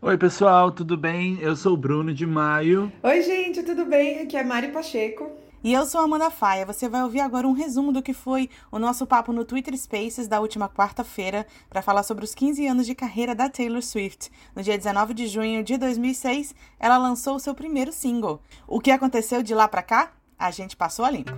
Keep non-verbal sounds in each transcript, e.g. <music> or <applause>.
Oi, pessoal, tudo bem? Eu sou o Bruno de Maio. Oi, gente, tudo bem? Aqui é Mari Pacheco. E eu sou a Amanda Faia. Você vai ouvir agora um resumo do que foi o nosso papo no Twitter Spaces da última quarta-feira para falar sobre os 15 anos de carreira da Taylor Swift. No dia 19 de junho de 2006, ela lançou o seu primeiro single. O que aconteceu de lá para cá? A gente passou a limpo.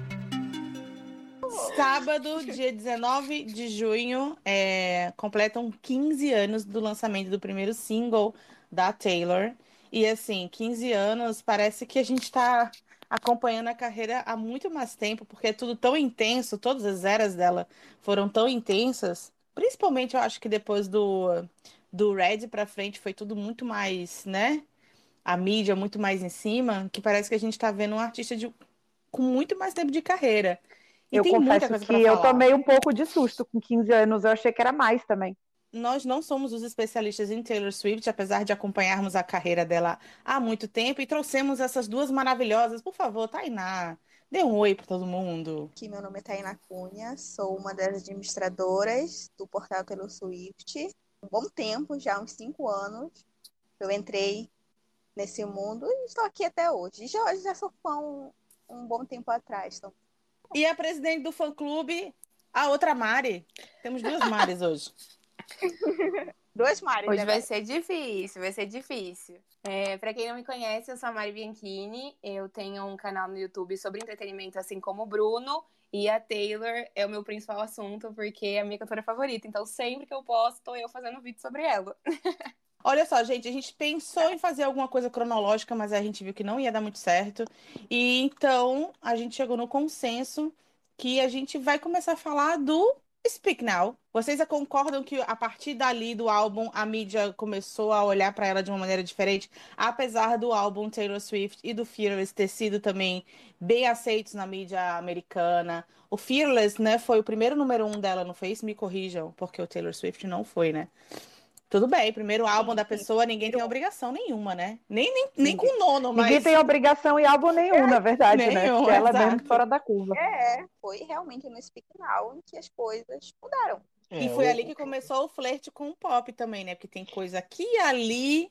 Sábado, dia 19 de junho, é, completam 15 anos do lançamento do primeiro single da Taylor. E assim, 15 anos, parece que a gente está acompanhando a carreira há muito mais tempo, porque é tudo tão intenso, todas as eras dela foram tão intensas. Principalmente, eu acho que depois do, do Red para frente foi tudo muito mais, né? A mídia muito mais em cima, que parece que a gente está vendo um artista de, com muito mais tempo de carreira. E eu confesso que eu tomei um pouco de susto com 15 anos, eu achei que era mais também nós não somos os especialistas em Taylor Swift, apesar de acompanharmos a carreira dela há muito tempo, e trouxemos essas duas maravilhosas. Por favor, Tainá, dê um oi para todo mundo. Aqui, meu nome é Tainá Cunha, sou uma das administradoras do portal Taylor Swift. Um bom tempo, já uns cinco anos, eu entrei nesse mundo e estou aqui até hoje. Já, já sou fã um, um bom tempo atrás. Então... E a presidente do fã-clube, a outra Mari. Temos duas Mares hoje. <laughs> Duas Maris. Hoje né, vai ser difícil, vai ser difícil. É, para quem não me conhece, eu sou a Mari Bianchini. Eu tenho um canal no YouTube sobre entretenimento, assim como o Bruno. E a Taylor é o meu principal assunto, porque é a minha cantora favorita. Então, sempre que eu posto, tô eu fazendo vídeo sobre ela. <laughs> Olha só, gente, a gente pensou em fazer alguma coisa cronológica, mas a gente viu que não ia dar muito certo. E então a gente chegou no consenso que a gente vai começar a falar do Speak Now. Vocês concordam que a partir dali do álbum a mídia começou a olhar para ela de uma maneira diferente, apesar do álbum Taylor Swift e do Fearless ter sido também bem aceitos na mídia americana. O Fearless, né, foi o primeiro número um dela no Face, me corrijam, porque o Taylor Swift não foi, né? Tudo bem, primeiro álbum da pessoa, ninguém tem obrigação nenhuma, né? Nem, nem, nem com o nono, mas. Ninguém tem obrigação e álbum nenhum, é, na verdade, nenhum, né? Porque ela é mesmo fora da curva. É, foi realmente no Speak Now em que as coisas mudaram. É, e foi ali que começou o flerte com o pop também, né? Porque tem coisa aqui e ali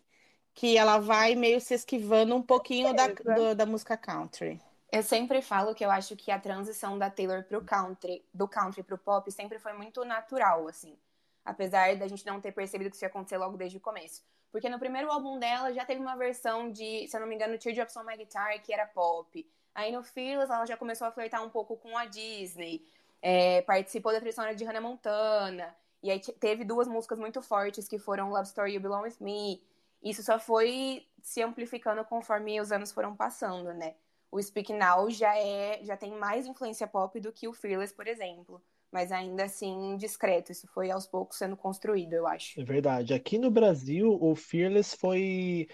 que ela vai meio se esquivando um pouquinho da, do, da música country. Eu sempre falo que eu acho que a transição da Taylor pro country, do country pro pop, sempre foi muito natural, assim apesar da gente não ter percebido que isso ia acontecer logo desde o começo. Porque no primeiro álbum dela já teve uma versão de, se eu não me engano, Teardrops on My Guitar, que era pop. Aí no Fearless ela já começou a flertar um pouco com a Disney. É, participou da trilha sonora de Hannah Montana. E aí teve duas músicas muito fortes que foram Love Story You Belong With Me. Isso só foi se amplificando conforme os anos foram passando, né? O Speak Now já é já tem mais influência pop do que o Fearless, por exemplo mas ainda assim discreto. Isso foi aos poucos sendo construído, eu acho. É verdade. Aqui no Brasil, o Fearless foi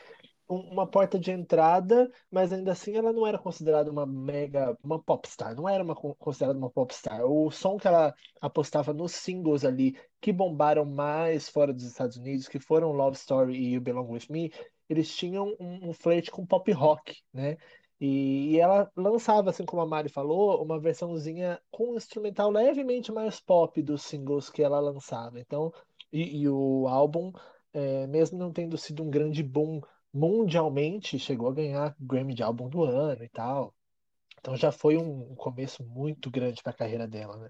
uma porta de entrada, mas ainda assim ela não era considerada uma mega, uma popstar, não era uma, considerada uma popstar. O som que ela apostava nos singles ali, que bombaram mais fora dos Estados Unidos, que foram Love Story e You Belong With Me, eles tinham um, um flerte com pop rock, né? E, ela lançava, assim como a Mari falou, uma versãozinha com um instrumental levemente mais pop dos singles que ela lançava. Então, e, e o álbum, é, mesmo não tendo sido um grande boom mundialmente, chegou a ganhar Grammy de álbum do ano e tal. Então já foi um, um começo muito grande para a carreira dela, né?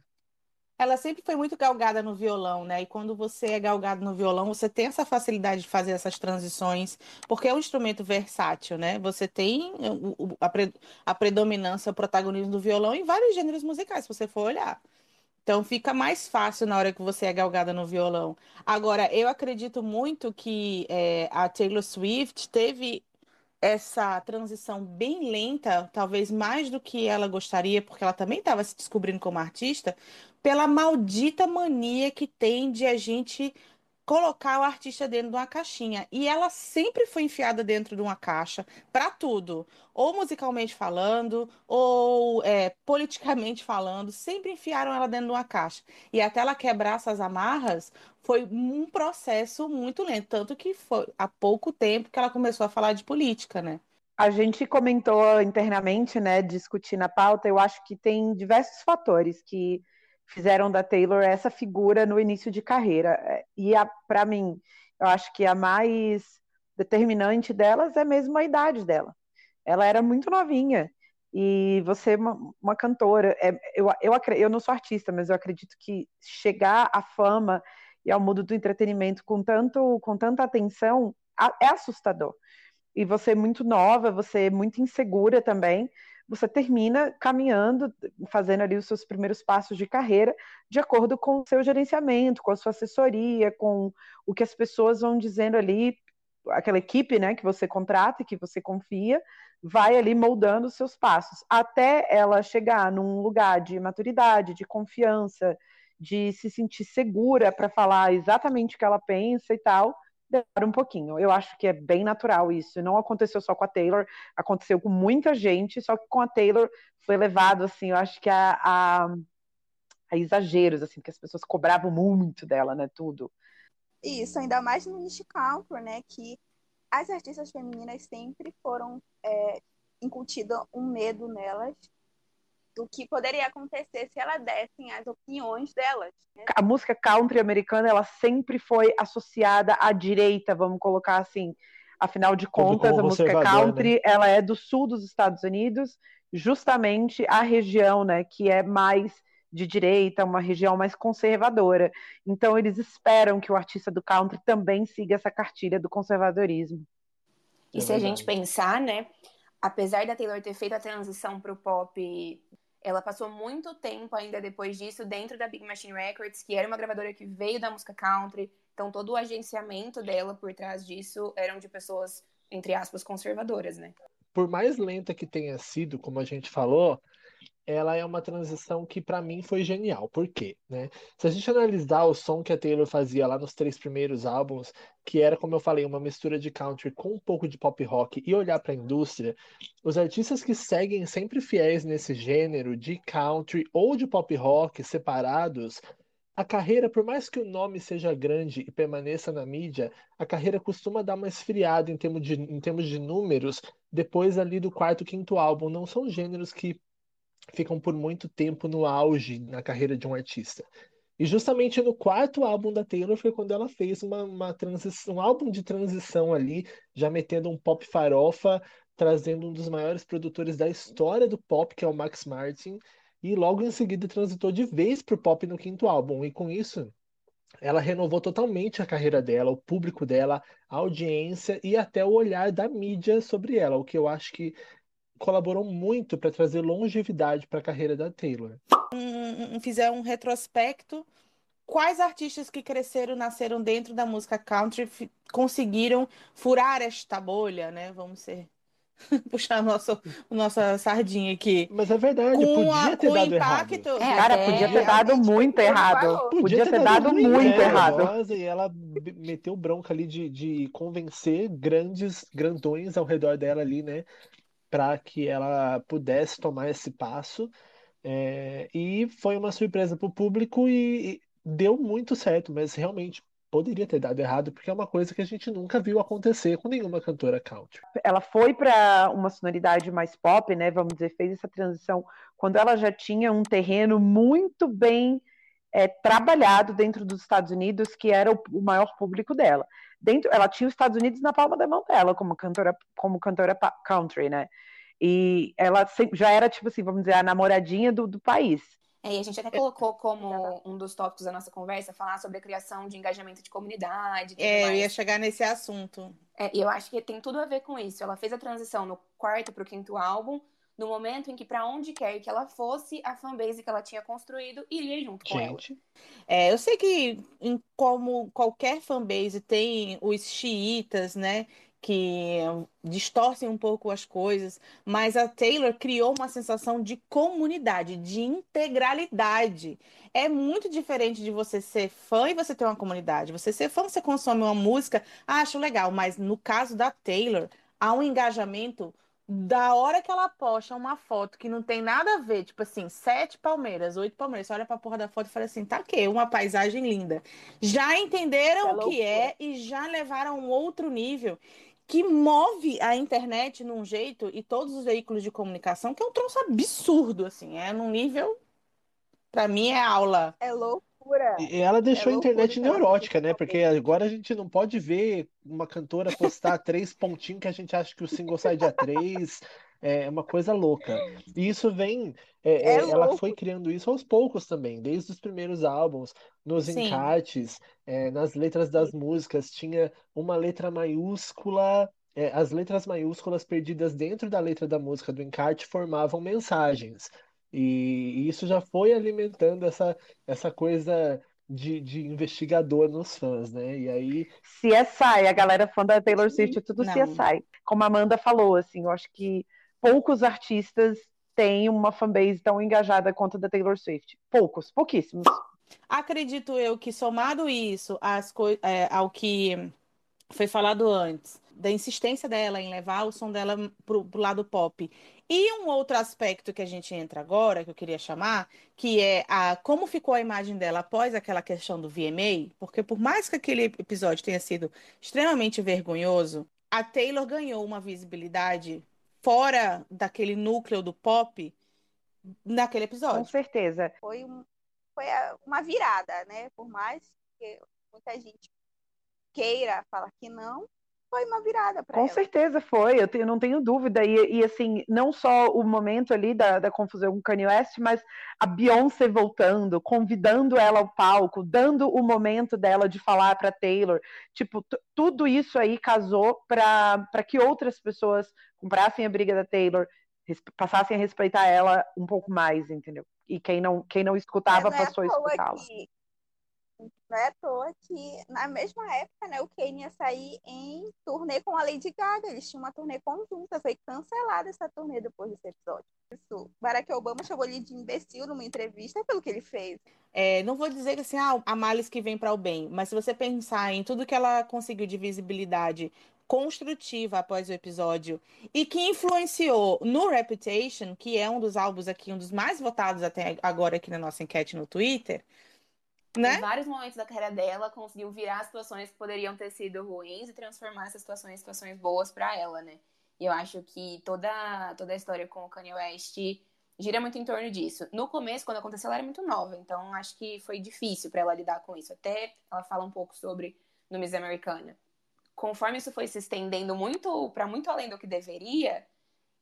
Ela sempre foi muito galgada no violão, né? E quando você é galgado no violão, você tem essa facilidade de fazer essas transições, porque é um instrumento versátil, né? Você tem a, pre, a predominância, o protagonismo do violão em vários gêneros musicais, se você for olhar. Então fica mais fácil na hora que você é galgada no violão. Agora, eu acredito muito que é, a Taylor Swift teve essa transição bem lenta, talvez mais do que ela gostaria, porque ela também estava se descobrindo como artista, pela maldita mania que tem de a gente colocar o artista dentro de uma caixinha. E ela sempre foi enfiada dentro de uma caixa para tudo. Ou musicalmente falando, ou é, politicamente falando, sempre enfiaram ela dentro de uma caixa. E até ela quebrar essas amarras, foi um processo muito lento. Tanto que foi há pouco tempo que ela começou a falar de política, né? A gente comentou internamente, né, discutir na pauta, eu acho que tem diversos fatores que fizeram da Taylor essa figura no início de carreira. É, e para mim, eu acho que a mais determinante delas é mesmo a idade dela. Ela era muito novinha. E você, é uma, uma cantora, é, eu, eu, eu não sou artista, mas eu acredito que chegar à fama e ao mundo do entretenimento com, tanto, com tanta atenção é assustador. E você é muito nova, você é muito insegura também, você termina caminhando, fazendo ali os seus primeiros passos de carreira, de acordo com o seu gerenciamento, com a sua assessoria, com o que as pessoas vão dizendo ali, aquela equipe né, que você contrata e que você confia, vai ali moldando os seus passos, até ela chegar num lugar de maturidade, de confiança, de se sentir segura para falar exatamente o que ela pensa e tal, demora um pouquinho. Eu acho que é bem natural isso. Não aconteceu só com a Taylor, aconteceu com muita gente, só que com a Taylor foi levado, assim, eu acho que a, a, a exageros, assim, porque as pessoas cobravam muito dela, né, tudo. Isso, ainda mais no niche country, né, que as artistas femininas sempre foram é, um medo nelas do que poderia acontecer se elas dessem as opiniões delas. Né? A música country americana, ela sempre foi associada à direita, vamos colocar assim. Afinal de contas, a música country, né? ela é do sul dos Estados Unidos, justamente a região, né, que é mais de direita, uma região mais conservadora. Então, eles esperam que o artista do country também siga essa cartilha do conservadorismo. E é se a gente pensar, né, apesar da Taylor ter feito a transição para o pop, ela passou muito tempo ainda depois disso dentro da Big Machine Records, que era uma gravadora que veio da música country. Então, todo o agenciamento dela por trás disso eram de pessoas, entre aspas, conservadoras, né? Por mais lenta que tenha sido, como a gente falou, ela é uma transição que para mim foi genial. Por quê? Né? Se a gente analisar o som que a Taylor fazia lá nos três primeiros álbuns, que era, como eu falei, uma mistura de country com um pouco de pop rock, e olhar para a indústria, os artistas que seguem sempre fiéis nesse gênero de country ou de pop rock separados, a carreira, por mais que o nome seja grande e permaneça na mídia, a carreira costuma dar uma esfriada em termos de, em termos de números depois ali do quarto, quinto álbum. Não são gêneros que ficam por muito tempo no auge na carreira de um artista. E justamente no quarto álbum da Taylor foi quando ela fez uma, uma transição, um álbum de transição ali, já metendo um pop farofa, trazendo um dos maiores produtores da história do pop, que é o Max Martin, e logo em seguida transitou de vez pro pop no quinto álbum. E com isso, ela renovou totalmente a carreira dela, o público dela, a audiência e até o olhar da mídia sobre ela, o que eu acho que colaborou muito para trazer longevidade para a carreira da Taylor. Um, um, fizer um retrospecto, quais artistas que cresceram, nasceram dentro da música country conseguiram furar esta bolha, né? Vamos ser <laughs> puxar nosso, nossa sardinha aqui. Mas é verdade, com podia a, ter com dado impacto, errado. É, Cara, podia ter dado muito errado. Podia, podia ter, ter, dado, muito, muito errado. E ela meteu bronca ali de, de convencer grandes grandões ao redor dela ali, né? Para que ela pudesse tomar esse passo. É, e foi uma surpresa para o público e, e deu muito certo, mas realmente poderia ter dado errado, porque é uma coisa que a gente nunca viu acontecer com nenhuma cantora country. Ela foi para uma sonoridade mais pop, né? Vamos dizer, fez essa transição quando ela já tinha um terreno muito bem é, trabalhado dentro dos Estados Unidos, que era o, o, maior público dela. Dentro, ela tinha os Estados Unidos na palma da mão dela como cantora, como cantora country, né? E ela já era, tipo assim, vamos dizer, a namoradinha do, do país. É, e a gente até colocou como um dos tópicos da nossa conversa falar sobre a criação de engajamento de comunidade. É, mais. eu ia chegar nesse assunto. É, e eu acho que tem tudo a ver com isso. Ela fez a transição no quarto para o quinto álbum, no momento em que, para onde quer que ela fosse, a fanbase que ela tinha construído iria junto com Gente. ela. É, eu sei que, em, como qualquer fanbase, tem os xiitas, né? que distorcem um pouco as coisas, mas a Taylor criou uma sensação de comunidade, de integralidade. É muito diferente de você ser fã e você ter uma comunidade. Você ser fã, você consome uma música, acho legal, mas no caso da Taylor, há um engajamento da hora que ela posta uma foto que não tem nada a ver, tipo assim, sete palmeiras, oito palmeiras, você olha pra porra da foto e fala assim, tá que uma paisagem linda. Já entenderam é o que é e já levaram a um outro nível que move a internet num jeito e todos os veículos de comunicação que é um troço absurdo, assim, é num nível, para mim é aula. É loucura. Loucura. E ela deixou É a internet neurótica, né? Porque agora a gente não pode ver uma cantora postar <laughs> três pontinhos que a gente acha que o single sai dia três. É uma coisa louca. E isso vem. é, É é, ela foi criando isso aos poucos também, desde os primeiros álbuns, nos Sim. encartes, é, nas letras das músicas. Tinha uma letra maiúscula. é, as letras maiúsculas perdidas dentro da letra da música do encarte formavam mensagens. E, isso já foi alimentando essa, essa coisa de, de investigador nos fãs, né? E aí, CSI, a galera fã da Taylor Swift é tudo Não. CSI. Como a Amanda falou, assim, eu acho que poucos artistas têm uma fanbase tão engajada quanto a da Taylor Swift. Poucos, pouquíssimos. Acredito eu que somado isso às é, ao que foi falado antes, da insistência dela em levar o som dela pro, pro lado pop. E um outro aspecto que a gente entra agora, que eu queria chamar, que é a como ficou a imagem dela após aquela questão do VMA, porque por mais que aquele episódio tenha sido extremamente vergonhoso, a Taylor ganhou uma visibilidade fora daquele núcleo do pop naquele Com episódio. certeza. Foi, um, foi uma virada, né? Por mais que muita gente queira falar que não, foi uma virada para Com ela. certeza foi, eu tenho- não tenho dúvida. E, e, assim, não só o momento ali da, da confusão com Kanye West, mas a Beyoncé voltando, convidando ela ao palco, dando o momento dela de falar para Taylor. Tipo, tudo isso aí casou para que outras pessoas comprassem a briga da Taylor, passassem a respeitar ela um pouco mais, entendeu? E quem não, quem não escutava é passou a escutá-la. Não é à toa que na mesma época, né, o Kanye ia sair em turnê com a Lady Gaga. Eles tinham uma turnê conjunta. Foi cancelada essa turnê depois desse episódio. Isso. Barack Obama chamou ele de imbecil numa entrevista pelo que ele fez. É, não vou dizer que assim, ah, a males que vem para o bem, mas se você pensar em tudo que ela conseguiu de visibilidade construtiva após o episódio e que influenciou no Reputation, que é um dos álbuns aqui, um dos mais votados até agora aqui na nossa enquete no Twitter, Em né? vários momentos da carreira dela, conseguiu virar situações que poderiam ter sido ruins e transformar essas situações em situações boas pra ela, né? E eu acho que toda, toda a história com o Kanye West gira muito em torno disso. No começo, quando aconteceu, ela era muito nova, então acho que foi difícil pra ela lidar com isso. Até ela fala um pouco sobre no Miss Americana. Conforme isso foi se estendendo muito para muito além do que deveria,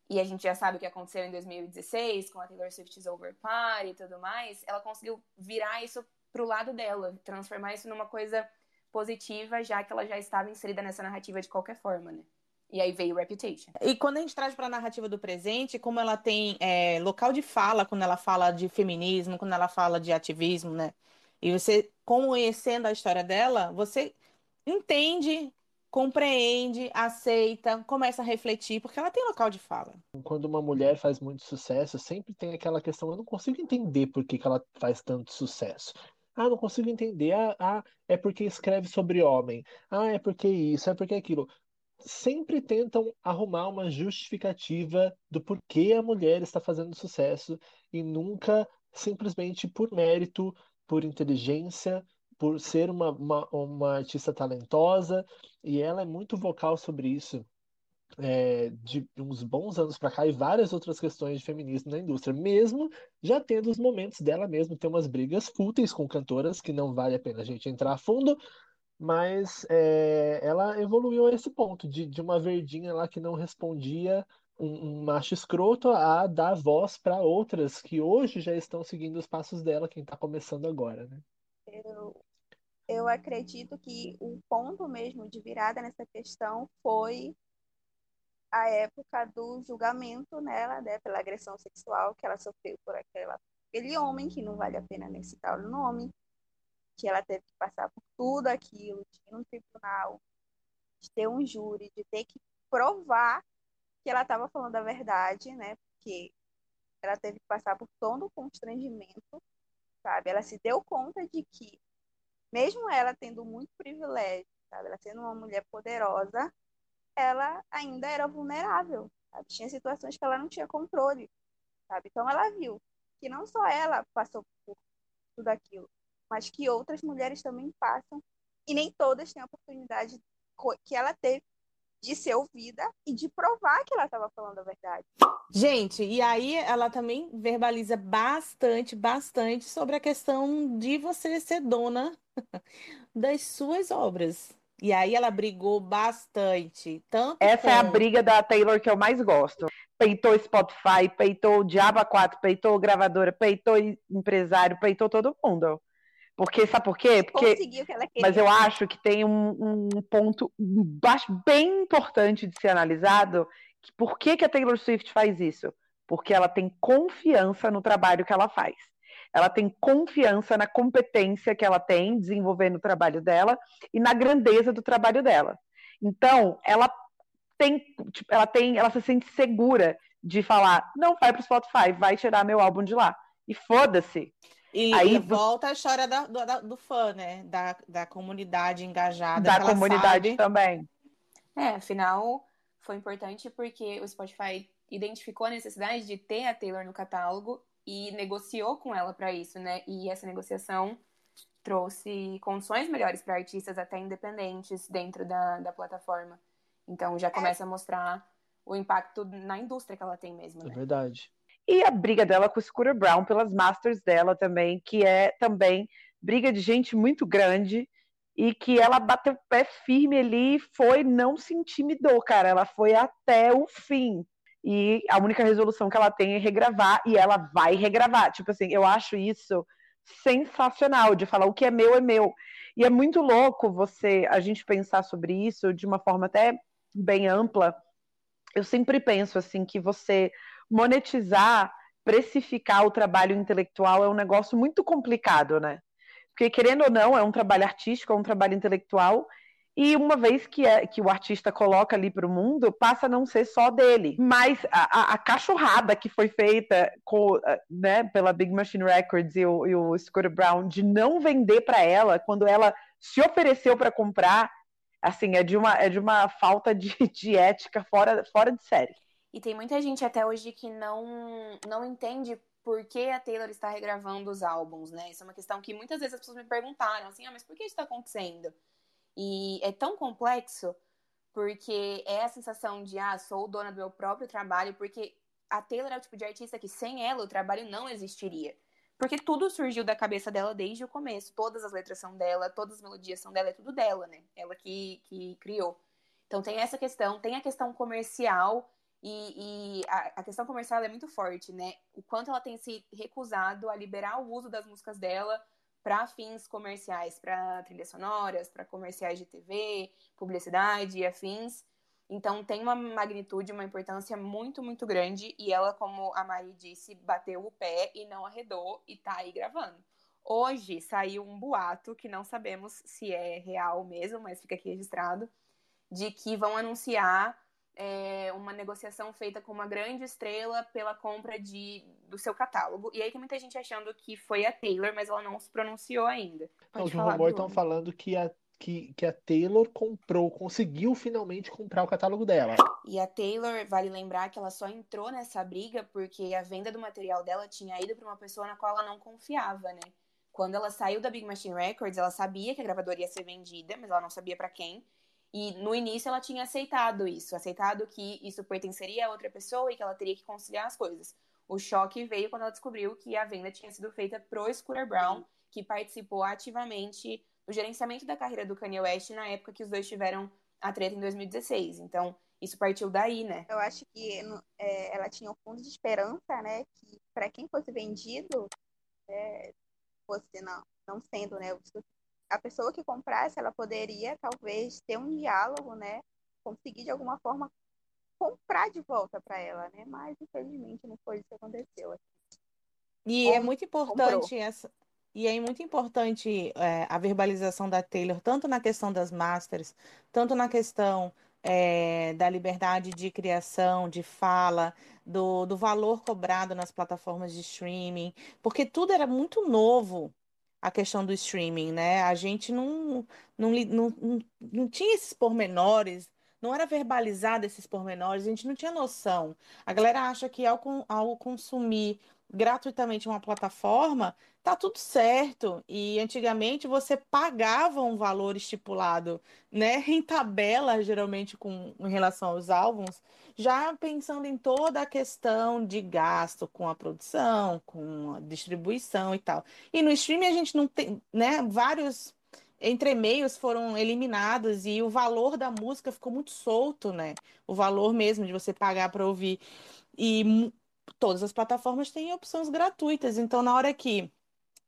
e a gente já sabe o que aconteceu em 2016 com a Taylor Swift's Over Party e tudo mais, ela conseguiu virar isso pro lado dela, transformar isso numa coisa positiva, já que ela já estava inserida nessa narrativa de qualquer forma, né? E aí veio Reputation. E quando a gente traz para a narrativa do presente, como ela tem é, local de fala, quando ela fala de feminismo, quando ela fala de ativismo, né? E você, conhecendo a história dela, você entende, compreende, aceita, começa a refletir, porque ela tem local de fala. quando uma mulher faz muito sucesso, sempre tem aquela questão, eu não consigo entender por que que ela faz tanto sucesso. Ah, não consigo entender. Ah, ah, é porque escreve sobre homem. Ah, é porque isso, é porque aquilo. Sempre tentam arrumar uma justificativa do porquê a mulher está fazendo sucesso e nunca simplesmente por mérito, por inteligência, por ser uma, uma, uma artista talentosa. E ela é muito vocal sobre isso é, de uns bons anos para cá e várias outras questões de feminismo na indústria, mesmo já tendo os momentos dela mesmo ter umas brigas fúteis com cantoras que não vale a pena a gente entrar a fundo, mas é, ela evoluiu a esse ponto de, de uma verdinha lá que não respondia um, um macho escroto a dar voz para outras que hoje já estão seguindo os passos dela, quem está começando agora, né? Eu, eu acredito que o ponto mesmo de virada nessa questão foi a época do julgamento nela, né, pela agressão sexual que ela sofreu por aquela, aquele homem que não vale a pena nem citar o nome, que ela teve que passar por tudo aquilo, de ir no tribunal, de ter um júri, de ter que provar que ela estava falando a verdade, né, porque ela teve que passar por todo o constrangimento, sabe? Ela se deu conta de que, mesmo ela tendo muito privilégio, sabe? Ela sendo uma mulher poderosa, ela ainda era vulnerável, sabe? Tinha situações que ela não tinha controle, sabe? Então ela viu que não só ela passou por tudo aquilo, mas que outras mulheres também passam e nem todas têm a oportunidade que ela teve de ser ouvida e de provar que ela estava falando a verdade. Gente, e aí ela também verbaliza bastante, bastante sobre a questão de você ser dona <laughs> das suas obras. E aí ela brigou bastante. Tanto Essa com... é a briga da Taylor que eu mais gosto. Peitou Spotify, peitou o Diaba 4, peitou gravadora, peitou empresário, peitou todo mundo. Porque, sabe por quê? Porque, Conseguiu o que ela queria. mas eu acho que tem um, um ponto bem importante de ser analisado. Que por que, que a Taylor Swift faz isso? Porque ela tem confiança no trabalho que ela faz. Ela tem confiança na competência que ela tem desenvolvendo o trabalho dela e na grandeza do trabalho dela. Então, ela tem, tipo, ela tem, ela se sente segura de falar, não vai pro Spotify, vai tirar meu álbum de lá. E foda-se. E, Aí e vo- volta a história da- do, da- do fã, né? Da, da comunidade engajada. Da comunidade sabe- também. É, afinal, foi importante porque o Spotify identificou a necessidade de ter a Taylor no catálogo e negociou com ela para isso, né? E essa negociação trouxe condições melhores para artistas até independentes dentro da, da plataforma. Então já começa a mostrar o impacto na indústria que ela tem mesmo, É né? verdade. E a briga dela com o Scooter Brown pelas masters dela também, que é também briga de gente muito grande e que ela bateu o pé firme ali, foi, não se intimidou, cara. Ela foi até o fim. E a única resolução que ela tem é regravar e ela vai regravar. Tipo assim, eu acho isso sensacional de falar o que é meu é meu. E é muito louco você a gente pensar sobre isso de uma forma até bem ampla. Eu sempre penso assim que você monetizar, precificar o trabalho intelectual é um negócio muito complicado, né? Porque, querendo ou não, é um trabalho artístico, é um trabalho intelectual, e uma vez que, é, que o artista coloca ali para o mundo, passa a não ser só dele. Mas a, a- a cachorrada que foi feita com, né, pela Big Machine Records e o, e o Brown de não vender para ela quando ela se ofereceu para comprar, assim, é de uma, é de uma falta de, <laughs> de ética fora, fora de série. E tem muita gente até hoje que não, não entende por que a Taylor está regravando os álbuns, né? Isso é uma questão que muitas vezes as pessoas me perguntaram, assim, ah, mas por que isso está acontecendo? E é tão complexo porque é a sensação de, ah, sou dona do meu próprio trabalho, porque a Taylor é o tipo de artista que sem ela o trabalho não existiria. Porque tudo surgiu da cabeça dela desde o começo. Todas as letras são dela, todas as melodias são dela, é tudo dela, né? Ela que, que criou. Então tem essa questão, tem a questão comercial, e, e a, a questão comercial é muito forte, né? O quanto ela tem se recusado a liberar o uso das músicas dela para fins comerciais, para trilhas sonoras, para comerciais de TV, publicidade e afins. Então tem uma magnitude, uma importância muito, muito grande. E ela, como a Mari disse, bateu o pé e não arredou e tá aí gravando. Hoje saiu um boato que não sabemos se é real mesmo, mas fica aqui registrado, de que vão anunciar é, uma negociação feita com uma grande estrela pela compra de, do seu catálogo. E aí tem muita gente achando que foi a Taylor, mas ela não se pronunciou ainda. Pode os rumores estão falando que a, que, que a Taylor comprou, conseguiu finalmente comprar o catálogo dela. E a Taylor, vale lembrar que ela só entrou nessa briga porque a venda do material dela tinha ido para uma pessoa na qual ela não confiava, né? Quando ela saiu da Big Machine Records, ela sabia que a gravadora ia ser vendida, mas ela não sabia para quem. E no início ela tinha aceitado isso, aceitado que isso pertenceria a outra pessoa e que ela teria que conciliar as coisas. O choque veio quando ela descobriu que a venda tinha sido feita pro Scooter Brown, que participou ativamente do gerenciamento da carreira do Kanye West na época que os dois tiveram a treta em 2016. Então, isso partiu daí, né? Eu acho que é, ela tinha um fundo de esperança, né? Que para quem fosse vendido, é, fosse não, não sendo, né? A pessoa que comprasse, ela poderia talvez ter um diálogo, né? Conseguir de alguma forma comprar de volta para ela, né? Mas infelizmente não foi isso que aconteceu. E Como é muito importante essa. E é muito importante é, a verbalização da Taylor, tanto na questão das masters, tanto na questão é, da liberdade de criação, de fala, do, do valor cobrado nas plataformas de streaming, porque tudo era muito novo, a questão do streaming, né? A gente não, não, não, não, não tinha esses pormenores, não era verbalizado esses pormenores, a gente não tinha noção. A galera acha que ao, ao consumir gratuitamente uma plataforma, tá tudo certo. E antigamente você pagava um valor estipulado, né, <laughs> em tabela, geralmente com em relação aos álbuns, já pensando em toda a questão de gasto com a produção, com a distribuição e tal. E no streaming a gente não tem, né, vários entre-meios foram eliminados e o valor da música ficou muito solto, né? O valor mesmo de você pagar para ouvir. E todas as plataformas têm opções gratuitas. Então, na hora que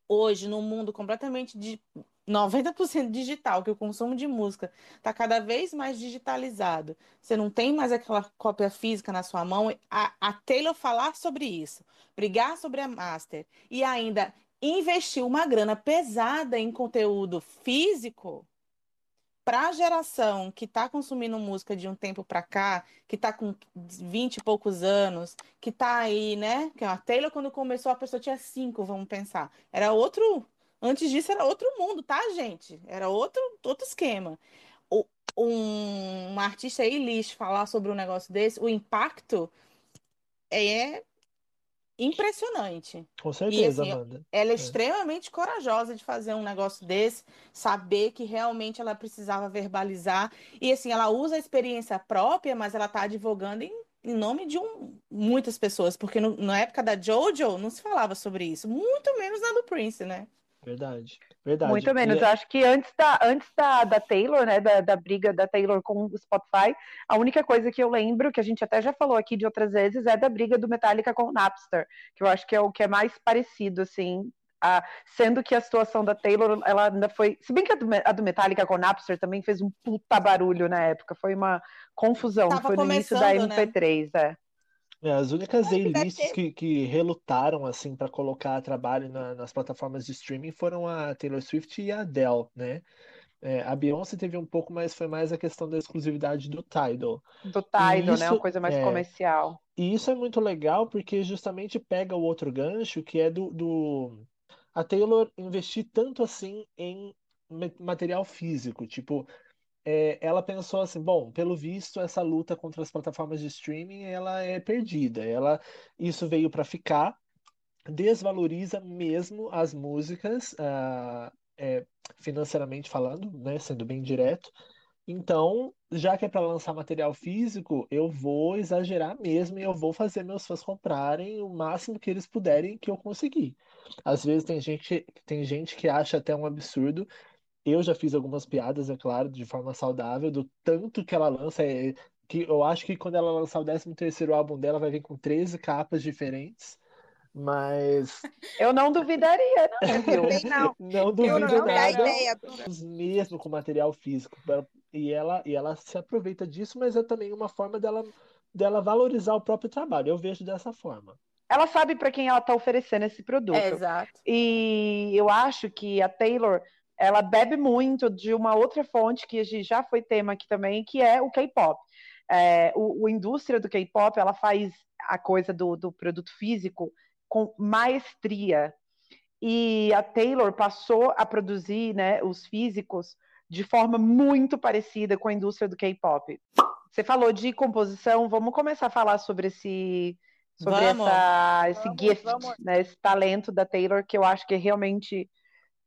hoje, no mundo completamente de 90% digital, que o consumo de música está cada vez mais digitalizado, você não tem mais aquela cópia física na sua mão, a, a Taylor falar sobre isso, brigar sobre a Master e ainda investir uma grana pesada em conteúdo físico para a geração que está consumindo música de um tempo para cá, que está com 20 e poucos anos, que está aí, né? Que a Taylor, quando começou, a pessoa tinha cinco, vamos pensar. Era outro. Antes disso, era outro mundo, tá, gente? Era outro, outro esquema. Um, uma artista aí, Liz, falar sobre um negócio desse, o impacto é impressionante. Com certeza, e, assim, Amanda. Ela é, é, extremamente corajosa de fazer um negócio desse, saber que realmente ela precisava verbalizar. E assim, ela usa a experiência própria, mas ela está advogando em, em nome de um, muitas pessoas, porque no, na época da Jojo não se falava sobre isso, muito menos na do Prince, né? Verdade, verdade. Muito menos. E Eu acho que antes da, antes da, da Taylor, né, da, da briga da Taylor com o Spotify, a única coisa que eu lembro, que a gente até já falou aqui de outras vezes, é da briga do Metallica com o Napster, que eu acho que é o que é mais parecido, assim, a, sendo que a situação da Taylor, ela ainda foi. Se bem que a do, a do Metallica com o Napster também fez um puta barulho na época, foi uma confusão, Tava foi no início da começando, né? MP3, é. É, as únicas A-lists ter. que, que relutaram assim para colocar trabalho na- nas plataformas de streaming foram a Taylor Swift e a Adele, né? É, a Beyoncé teve um pouco, mas foi mais a questão da exclusividade do Tidal. Do Tidal, né? Uma isso coisa mais é, comercial. e isso é muito legal porque justamente pega o outro gancho que é do, do a Taylor investir tanto assim em ma- material físico, tipo é, ela pensou assim, bom, pelo visto, essa luta contra as plataformas de streaming, ela é perdida. Ela, isso veio para ficar, desvaloriza mesmo as músicas, ah, é, financeiramente falando, né, sendo bem direto. Então, já que é para lançar material físico, eu vou exagerar mesmo e eu vou fazer meus fãs comprarem o máximo que eles puderem que eu conseguir. Às vezes tem gente, tem gente que acha até um absurdo. Eu já fiz algumas piadas, é claro, de forma saudável, do tanto que ela lança. é, que eu acho que quando ela lançar o 13º álbum dela, vai vir com 13 capas diferentes. Mas <laughs> Eu não duvidaria, não, viu? Também não. não Eu duvido não dá nada, ideia. mesmo com material físico. E ela, e ela se aproveita disso, mas é também uma forma dela, dela valorizar o próprio trabalho. Eu vejo dessa forma. Ela sabe para quem ela está oferecendo esse produto. É, exato. E eu acho que a Taylor, ela bebe muito de uma outra fonte que a gente já foi tema aqui também, que é o K-pop. É, o, a indústria do K-pop, ela faz a coisa do, do produto físico com maestria. E a Taylor passou a produzir, né, os físicos de forma muito parecida com a indústria do K-pop. Você falou de composição, vamos começar a falar sobre esse sobre Vamos. essa, esse Vamos, gift, vamos. né, esse talento da Taylor, que eu acho que realmente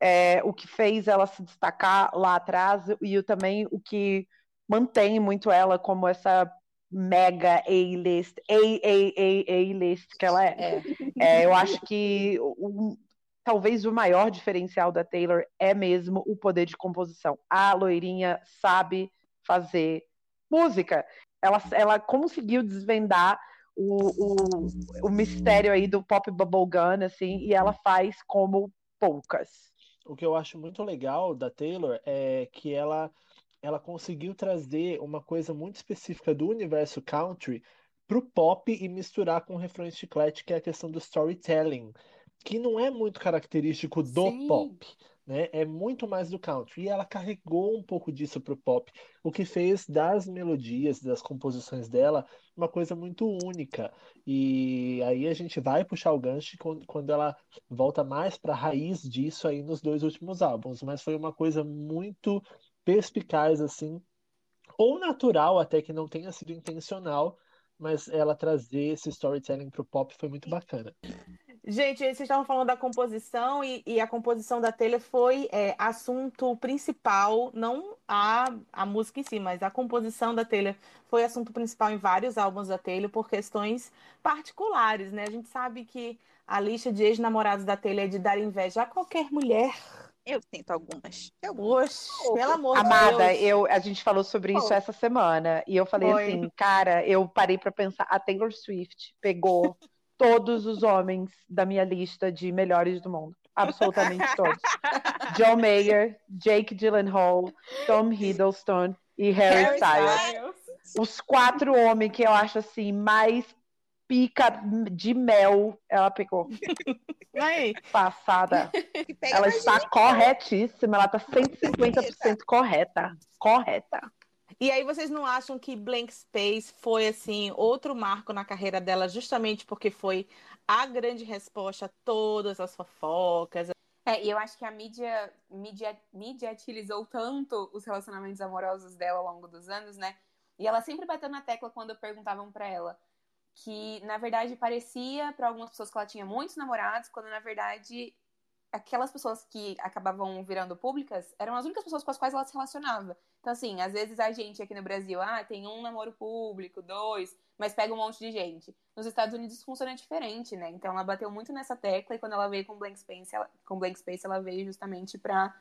é o que fez ela se destacar lá atrás e também o que mantém muito ela como essa mega A-list, A-A-A-A-list que ela é. É. É, eu acho que o- talvez o maior diferencial da Taylor é mesmo o poder de composição. A loirinha sabe fazer música. Ela, ela conseguiu desvendar o, o, o mistério aí do pop bubblegum, assim, e ela faz como poucas. O que eu acho muito legal da Taylor é que ela, ela conseguiu trazer uma coisa muito específica do universo country pro pop e misturar com refrões chiclete, que é a questão do storytelling, que não é muito característico do Sim. pop, né? É muito mais do country. E ela carregou um pouco disso pro pop, o que fez das melodias, das composições dela, uma coisa muito única. E aí a gente vai puxar o gancho quando, ela volta mais para a raiz disso aí nos dois últimos álbuns, mas foi uma coisa muito perspicaz assim, ou natural até que não tenha sido intencional, mas ela trazer esse storytelling pro pop foi muito bacana. Gente, vocês estavam falando da composição e, e a composição da Taylor foi é, assunto principal, não a, a música em si, mas a composição da Taylor foi assunto principal em vários álbuns da Taylor por questões particulares, né? A gente sabe que a lista de ex-namorados da Taylor é de dar inveja a qualquer mulher. Eu sinto algumas. Eu... Oxe, pelo amor de Amada, Deus. eu, a gente falou sobre isso Foi. essa semana. E eu falei Foi. assim, cara, eu parei pra pensar. A Taylor Swift pegou todos os homens da minha lista de melhores do mundo. Absolutamente <laughs> todos. John Mayer, Jake Gyllenhaal, Tom Hiddleston e Harry, Harry Styles. Os quatro homens que eu acho assim mais pica de mel, ela pegou. Aí, Passada. Ela está gente. corretíssima, ela está 150% correta. Correta. E aí vocês não acham que Blank Space foi assim outro marco na carreira dela, justamente porque foi a grande resposta a todas as fofocas? É, e eu acho que a mídia, mídia mediatilizou tanto os relacionamentos amorosos dela ao longo dos anos, né? E ela sempre bateu na tecla quando perguntavam pra ela que, na verdade, parecia para algumas pessoas que ela tinha muitos namorados, quando na verdade aquelas pessoas que acabavam virando públicas eram as únicas pessoas com as quais ela se relacionava. Então, assim, às vezes a gente aqui no Brasil, ah, tem um namoro público, dois, mas pega um monte de gente. Nos Estados Unidos isso funciona diferente, né? Então ela bateu muito nessa tecla e quando ela veio com Blank Space, ela, com Blank Space, ela veio justamente pra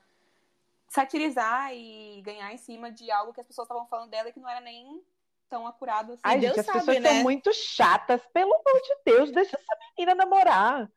satirizar e ganhar em cima de algo que as pessoas estavam falando dela e que não era nem tão acurado assim. Ai, Deus gente, as sabe, pessoas né? são muito chatas. Pelo amor de Deus, deixa essa menina namorar.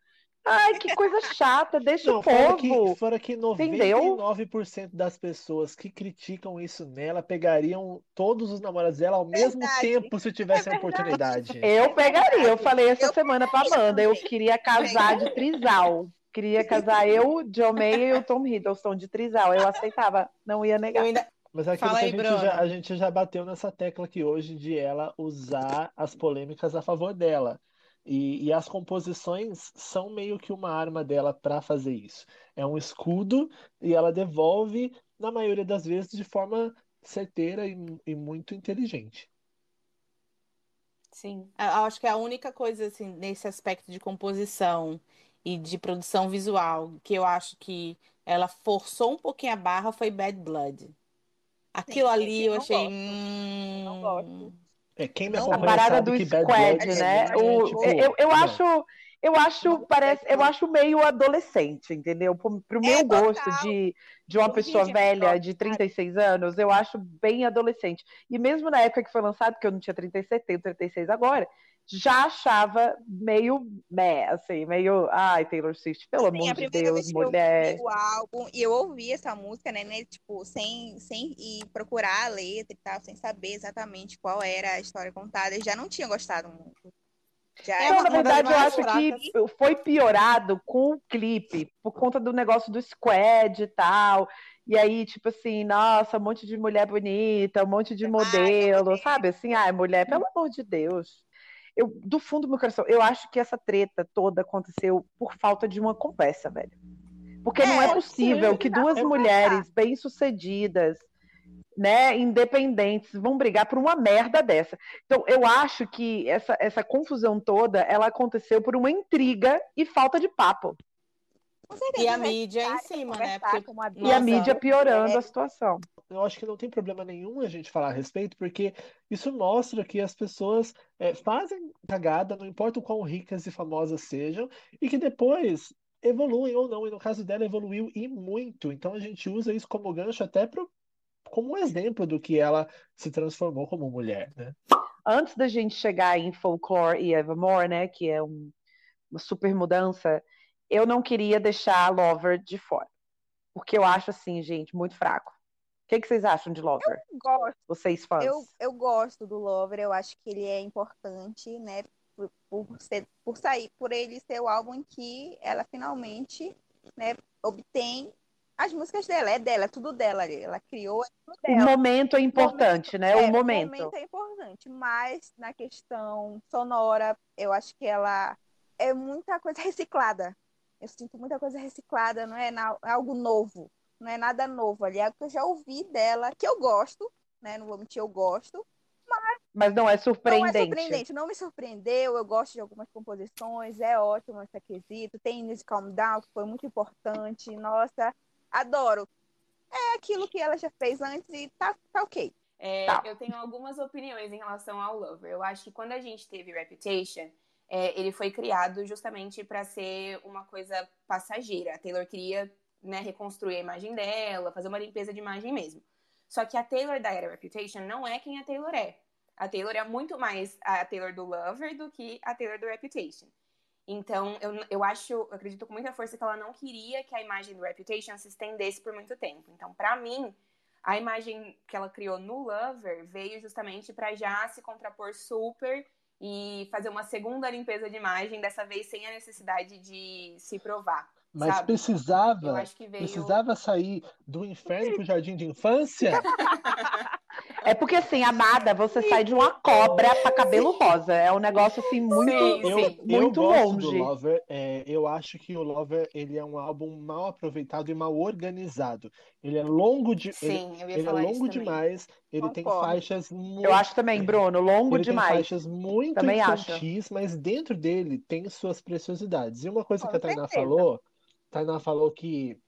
Ai, que coisa chata, deixa Não, o fora que, povo. fora que Entendeu? 99% das pessoas que criticam isso nela pegariam todos os namorados dela ao mesmo Verdade. tempo se tivessem a É verdade. oportunidade. Eu pegaria, eu falei essa Eu semana pra Amanda, eu queria casar de trisal. Queria casar eu, John Mayer e o Tom Hiddleston de trisal. Eu aceitava, não ia negar. Mas é aquilo Fala que a aí, gente, Bruno. já, a gente já bateu nessa tecla aqui hoje de ela usar as polêmicas a favor dela. E, e as composições são meio que uma arma dela para fazer isso. É um escudo e ela devolve, na maioria das vezes, de forma certeira e, e muito inteligente. Sim. Eu acho que a única coisa, assim, nesse aspecto de composição e de produção visual, que eu acho que ela forçou um pouquinho a barra foi Bad Blood. Aquilo Sim, ali eu eu não achei. gosto. hum, Não gosto. É, quem me Não, A parada sabe do que Bad squad, Blood né? é, O, tipo, eu, eu não. acho, eu acho, parece, eu acho meio adolescente, entendeu? Pro, pro meu É, gosto total. de, de uma O pessoa velha de 36 anos, eu acho bem adolescente. E mesmo na época que foi lançado, porque eu não tinha 37, tenho 36 agora, já achava meio meh, assim, meio, ai, Taylor Swift, pelo Sim, amor de Deus, eu mulher. ouvi o álbum e eu ouvi essa música, né, né, tipo, sem, sem ir procurar a letra e tal, sem saber exatamente qual era a história contada, eu já não tinha gostado muito. Já É Então, uma- na verdade, eu acho fracas. que foi piorado com o clipe, por conta do negócio do squad e tal. E aí, tipo assim, nossa, um monte de mulher bonita, um monte de modelo, sabe? Assim, ai, mulher, pelo amor de Deus. Eu, do fundo do meu coração, eu acho que essa treta toda aconteceu por falta de uma conversa, velho. Porque não É, é possível que duas É mulheres bem-sucedidas, né, independentes, vão brigar por uma merda dessa. Então, eu acho que essa, essa confusão toda, ela aconteceu por uma intriga e falta de papo. Certeza, E a é mídia em necessário cima, né? Porque a E a mídia piorando é, a situação. Eu acho que não tem problema nenhum a gente falar a respeito, porque isso mostra que as pessoas é, fazem cagada, não importa o quão ricas e famosas sejam, e que depois evoluem ou não. E no caso dela, evoluiu e muito. Então a gente usa isso como gancho até pro, como um exemplo do que ela se transformou como mulher, né? Antes da gente chegar em Folklore e Evermore, né, que é um- uma super mudança, eu não queria deixar Lover de fora. Porque eu acho, assim, gente, muito fraco. O que, que vocês acham de Lover? gosto. Vocês fãs? Eu, eu gosto do Lover, eu acho que ele é importante, né? Por, por, ser, por sair, por ele ser o álbum em que ela finalmente, né, obtém as músicas dela, é dela, é tudo dela ali. Ela criou, é tudo O dela. momento é importante, né? É, O momento. momento é importante, mas na questão sonora, eu acho que ela é muita coisa <laughs> reciclada. Eu sinto muita coisa reciclada, não é na- algo novo, não é nada novo ali, é algo que eu já ouvi dela, que eu gosto, né? Não vou mentir, eu gosto, mas Mas não é surpreendente. Não é surpreendente, não me surpreendeu. Eu gosto de algumas composições, é ótimo esse quesito. Tem Need Calm Down, que foi muito importante. Nossa, adoro. É aquilo que ela já fez antes e tá, tá ok. É, Tá. Eu tenho algumas opiniões em relação ao Lover. Eu acho que quando a gente teve Reputation, é, ele foi criado justamente para ser uma coisa passageira. A Taylor queria né, reconstruir a imagem dela, fazer uma limpeza de imagem mesmo. Só que a Taylor da era Reputation não é quem a Taylor é. A Taylor é muito mais a Taylor do Lover do que a Taylor do Reputation. Então, eu, eu acho, eu acredito com muita força que ela não queria que a imagem do Reputation se estendesse por muito tempo. Então, pra mim, a imagem que ela criou no Lover veio justamente pra já se contrapor super e fazer uma segunda limpeza de imagem, dessa vez sem a necessidade de se provar. Mas sabe? Precisava, veio. precisava sair do inferno pro jardim de infância? <laughs> É porque, assim, amada, você sai de uma cobra pra cabelo rosa. É um negócio, assim, muito, Sim, Eu, sim. eu muito gosto longe. do Lover. é, eu acho que o Lover ele é um álbum mal aproveitado e mal organizado. Ele é longo de, ele, Sim, eu ia ele é falar longo demais. Ele tem Concordo. faixas muito Eu acho também, Bruno, longo Ele tem demais. faixas muito Também acho. infantis, mas dentro dele tem suas preciosidades. E uma coisa Com que a Tainá certeza. falou, a Tainá falou que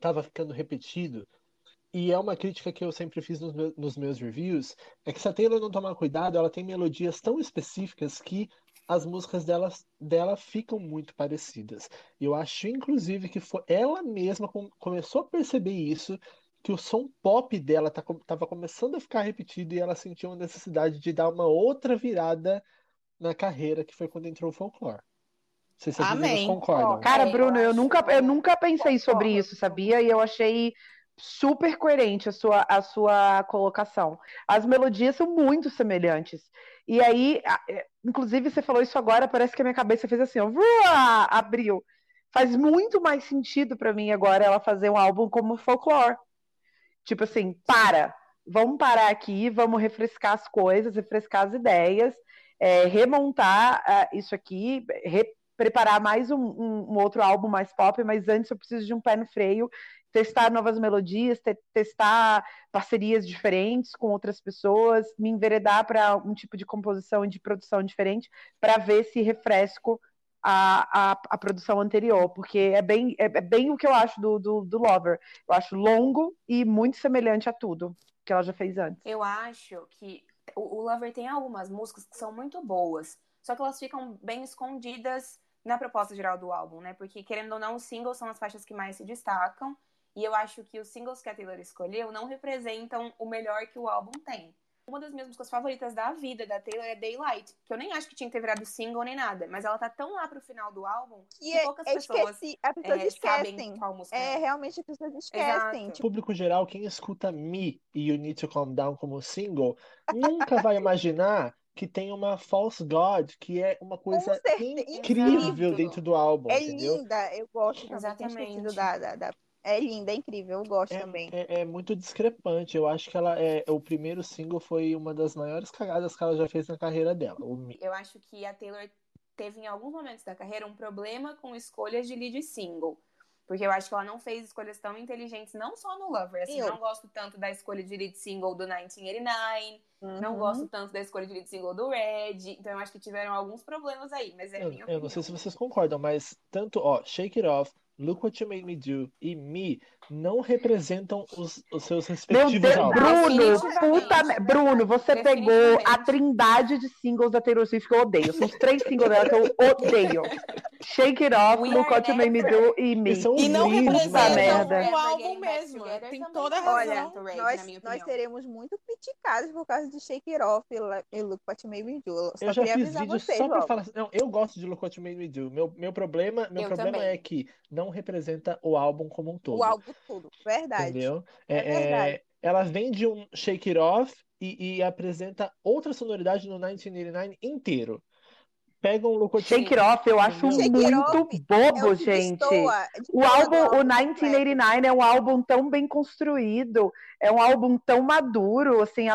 tava ficando repetido, e é uma crítica que eu sempre fiz nos meus, nos meus reviews, é que se a Taylor não tomar cuidado, ela tem melodias tão específicas que as músicas dela, dela ficam muito parecidas. Eu acho, inclusive, que foi ela mesma com- começou a perceber isso, que o som pop dela tá, com- tava começando a ficar repetido e ela sentiu a necessidade de dar uma outra virada na carreira, que foi quando entrou o folclore. Não sei se Amém. concordam. Cara, É, eu Bruno, eu nunca, eu nunca pensei sobre isso, sabia? E eu achei super coerente a sua, a sua colocação. As melodias são muito semelhantes. E aí, é, inclusive, você falou isso agora, parece que a minha cabeça fez assim, ó, abriu. Faz muito mais sentido pra mim agora ela fazer um álbum como Folklore. Tipo assim, para, vamos parar aqui, vamos refrescar as coisas, refrescar as ideias, é, remontar ah, isso aqui, re- preparar mais um, um- um outro álbum mais pop, mas antes eu preciso de um pé no freio, testar novas melodias, te- testar parcerias diferentes com outras pessoas, me enveredar para um tipo de composição e de produção diferente, para ver se refresco a, a, a produção anterior, porque é bem, é, é bem o que eu acho do, do, do Lover. Eu acho longo e muito semelhante a tudo que ela já fez antes. Eu acho que o, o Lover tem algumas músicas que são muito boas, só que elas ficam bem escondidas na proposta geral do álbum, né? Porque, querendo ou não, os singles são as faixas que mais se destacam, e eu acho que os singles que a Taylor escolheu não representam o melhor que o álbum tem. Uma das minhas músicas favoritas da vida da Taylor é Daylight, que eu nem acho que tinha que ter virado single nem nada, mas ela tá tão lá pro final do álbum E que é, poucas é pessoas esqueci, as pessoas é, esquecem. sabem qual música É, é. realmente as pessoas esquecem. Exato. Tipo, público geral, quem escuta Me e You Need to Calm Down como single, nunca vai <laughs> imaginar que tem uma False God, que é uma coisa certeza, incrível dentro do álbum, é entendeu? linda, eu gosto Exatamente. da, da, da- É linda, é incrível, eu gosto também. É, é muito discrepante. Eu acho que ela é o primeiro single foi uma das maiores cagadas que ela já fez na carreira dela. O. Eu acho que a Taylor teve em alguns momentos da carreira um problema com escolhas de lead single. Porque eu acho que ela não fez escolhas tão inteligentes, não só no Lover. Assim, Eu. não gosto tanto da escolha de lead single do 1989, não Uhum. gosto tanto da escolha de lead single do Red. Então eu acho que tiveram alguns problemas aí, mas é Eu, minha eu não sei se vocês concordam, mas tanto, ó, Shake It Off, Look What You Made Me Do e Me não representam os, os seus Meu respectivos Deus, álbuns. Bruno, puta, me- Bruno, você pegou a trindade de singles da Taylor Swift que eu odeio. São os três singles dela que eu odeio. Shake It Off, We Look What You Made Me Do e Me. E os E não mano. merda. o álbum Back mesmo. Tem também toda a Olha, razão. representa o Red, nós, nós seremos muito criticados por causa de Shake It Off e Look What You Made Me Do. Só Eu já fiz vídeos vocês só pra logo. falar assim, não, eu gosto de Look What You Made Me Do. Meu, meu problema, meu Eu problema também. é que não representa o álbum como um todo, O álbum todo, verdade. entendeu? É É, verdade. é, ela vem de um Shake It Off e, e apresenta outra sonoridade no 1989 inteiro. Pega um Look What You Shake It Off eu acho Shake It muito Off bobo, é o gente. destoa, O álbum, o completo. 1989 é um álbum tão bem construído, é um álbum tão maduro, assim,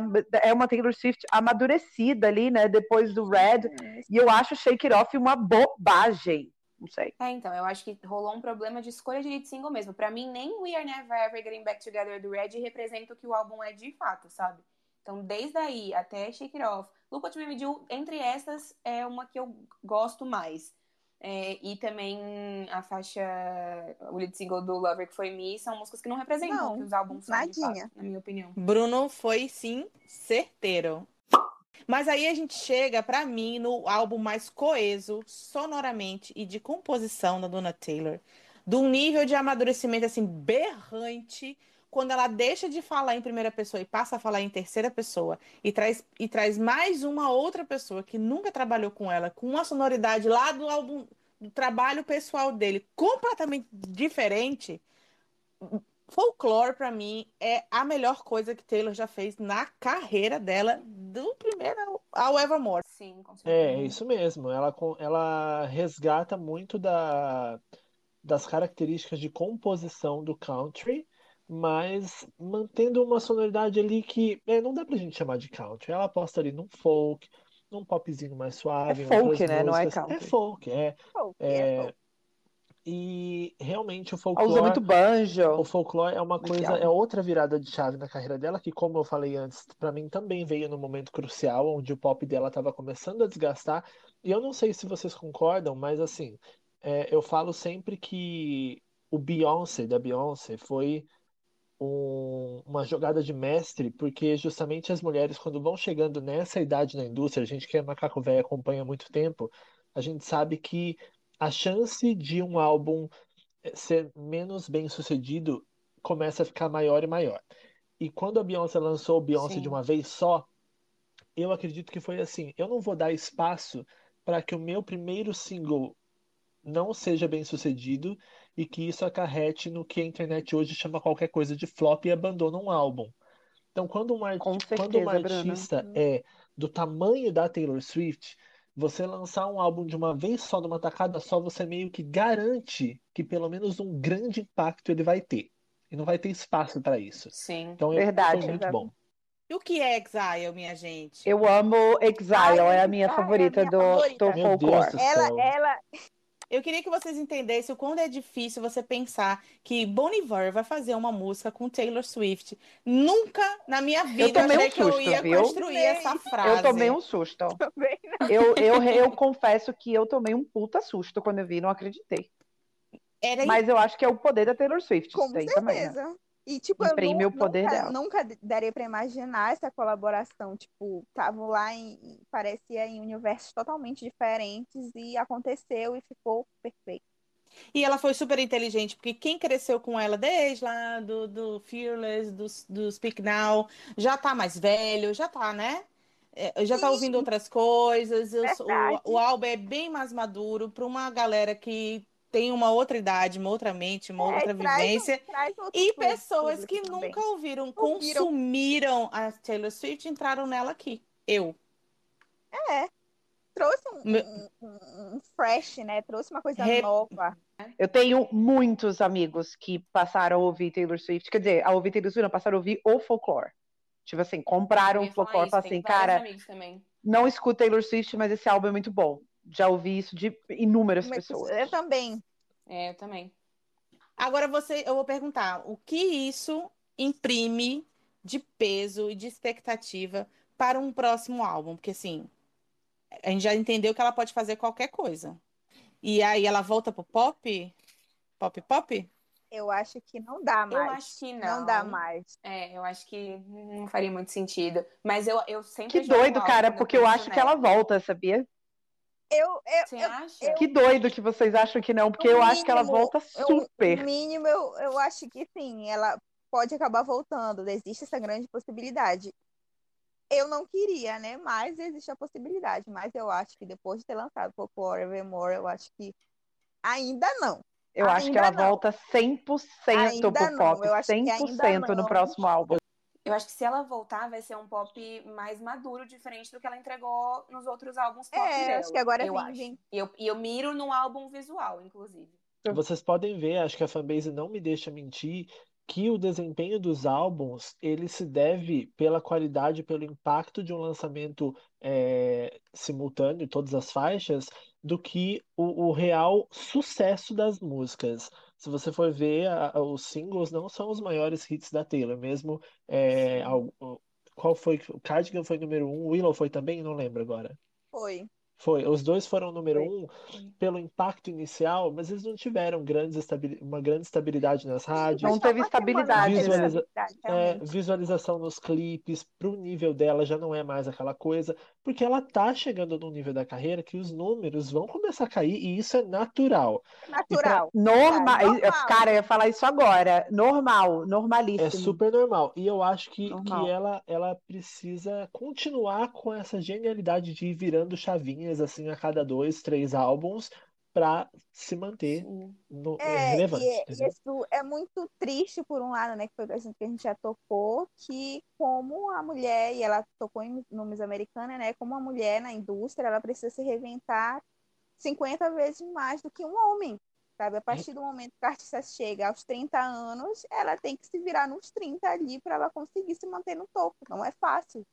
é uma Taylor Swift amadurecida ali, né, depois do Red, e eu acho Shake It Off uma bobagem. Não sei. É, então, eu acho que rolou um problema de escolha de lead single mesmo. Pra mim, nem We Are Never Ever Getting Back Together do Red representa o que o álbum é de fato, sabe? Então, desde aí até Shake It Off, Look What You Made Me Do, entre essas, é uma que eu gosto mais. É, e também a faixa, o lead single do Lover, que foi Me, são músicas que não representam Não, os álbuns são, fato, na minha opinião. Bruno foi sim certeiro. Mas aí a gente chega pra mim no álbum mais coeso, sonoramente e de composição da Dona Taylor, de um nível de amadurecimento assim berrante, quando ela deixa de falar em primeira pessoa e passa a falar em terceira pessoa e traz e traz mais uma outra pessoa que nunca trabalhou com ela, com uma sonoridade lá do álbum do trabalho pessoal dele completamente diferente. Folklore, pra mim, é a melhor coisa que Taylor já fez na carreira dela, do primeiro ao Evermore. Sim, com É, certeza. é isso mesmo. Ela, com- ela resgata muito da, das características de composição do country, mas mantendo uma sonoridade ali que é, não dá pra gente chamar de country. Ela aposta ali num folk, num popzinho mais suave, É folk, né? Não é músicas. É country. folk, é. Pô, é, É, pô. E realmente o Ela usa folclore, muito banjo. o folclore é uma coisa, é álbum. outra virada de chave na carreira dela, que, como eu falei antes, pra mim também veio num momento crucial, onde o pop dela estava começando a desgastar. E eu não sei se vocês concordam, mas assim, é, eu falo sempre que o Beyoncé, da Beyoncé, foi um- uma jogada de mestre, porque justamente as mulheres, quando vão chegando nessa idade na indústria, a gente que é macaco velho acompanha há muito tempo, a gente sabe que a chance de um álbum eh, ser menos bem sucedido começa a ficar maior e maior. E quando a Beyoncé lançou o Beyoncé de Sim. uma vez só, eu acredito que foi assim: eu não vou dar espaço para que o meu primeiro single não seja bem sucedido e que isso acarrete no que a internet hoje chama qualquer coisa de flop e abandona um álbum. Então, quando uma, Com arti- quando uma certeza, Bruna. artista é do tamanho da Taylor Swift, você lançar um álbum de uma vez só, numa tacada só, você meio que garante que pelo menos um grande impacto ele vai ter. E não vai ter espaço para isso. Sim. Então, Verdade. muito bom. E o que é Exile, minha gente? Eu amo Exile, Ai, é a minha ai, é a favorita minha do, favorita. do folclore. Ela, ela, Eu queria que vocês entendessem o quanto é difícil você pensar que Bon Iver vai fazer uma música com Taylor Swift. Nunca na minha vida tomei achei um que eu susto, ia viu? construir essa Eu frase. tomei um susto. <laughs> Eu, eu, eu confesso que eu tomei um puta susto quando eu vi, não acreditei. Era Mas eu acho que é o poder da Taylor Swift, Com isso tem também, né? E, tipo, eu nu- o poder nunca, dela. nunca daria pra imaginar essa colaboração. Tipo, estavam lá em. Parecia em universos totalmente diferentes e aconteceu e ficou perfeito. E ela foi super inteligente, porque quem cresceu com ela desde lá do, do Fearless, do, do Speak Now, já tá mais velho, já tá, né? É, já tá ouvindo outras coisas. eu o, o álbum é bem mais maduro para uma galera que tem uma outra idade, uma outra mente, uma É, outra traz vivência. traz E pessoas que também. nunca ouviram, Ouviram. consumiram a Taylor Swift, entraram nela aqui. Eu. Trouxe um, Meu- um, um- fresh, né? Trouxe uma coisa Re- nova. Eu tenho muitos amigos que passaram a ouvir Taylor Swift, quer dizer, a ouvir Taylor Swift, não, passaram a ouvir o folclore. Tipo assim, compraram o folclore e isso, falaram assim, cara, não escuto Taylor Swift, mas esse álbum é muito bom. Já ouvi isso de inúmeras Mas pessoas. Eu também. É, eu também. Agora você, eu vou perguntar, o que isso imprime de peso e de expectativa para um próximo álbum? Porque assim, a gente já entendeu que ela pode fazer qualquer coisa. E aí ela volta pro pop? Pop pop? Eu acho que não dá Eu mais. acho que Não não. dá mais. É, eu acho que não faria muito sentido. Mas eu, eu sempre Que doido, cara, porque eu acho que ela nela. volta, sabia? Eu, eu, Você eu- acha? Que doido que vocês acham que não, porque eu acho que ela mínimo, volta eu- super. No mínimo, eu, eu acho que sim, ela pode acabar voltando. Existe essa grande possibilidade. Eu não queria, né? Mas existe a possibilidade. Mas eu acho que depois de ter lançado Folklore Evermore, eu acho que ainda não. Eu acho que Ainda ela não. volta 100% Ainda pro não, pop, eu acho que ainda 100% no não. próximo álbum. Eu acho que se ela voltar, vai ser um pop mais maduro, diferente do que ela entregou nos outros álbuns pop É, dela. acho que agora eu vem, acho. vem. E eu, e eu miro no álbum visual, inclusive. Vocês podem ver, acho que a fanbase não me deixa mentir, que o desempenho dos álbuns ele se deve pela qualidade, pelo impacto de um lançamento é, simultâneo, todas as faixas, do que o, o real sucesso das músicas. Se você for ver, a- a- os singles não são os maiores hits da Taylor, mesmo é, qual foi? O Cardigan foi número um, o Willow foi também? Não lembro agora. Foi. Foi, os dois foram número Foi. um pelo impacto inicial, mas eles não tiveram grandes estabi- uma grande estabilidade nas rádios. Não teve estabilidade, né? Visualiza- É, visualização nos clipes, pro nível dela já não é mais aquela coisa, porque ela tá chegando num nível da carreira que os números vão começar a cair e isso é natural. Natural. Normal. Normal. Cara, eu ia falar isso agora. Normal, É normalíssimo. super normal. E eu acho que, Normal. que ela, ela precisa continuar com essa genialidade de ir virando chavinhas assim a cada dois, três álbuns pra se manter no, É, relevante, e entendeu? isso é muito triste por um lado, né? Que foi o assunto que a gente já tocou, que como a mulher, e ela tocou em nomes americanas, né? Como a mulher na indústria, ela precisa se reinventar 50 vezes mais do que um homem. Sabe? A partir do momento que a artista chega aos 30 anos, ela tem que se virar nos 30 ali para ela conseguir se manter no topo. Não é fácil.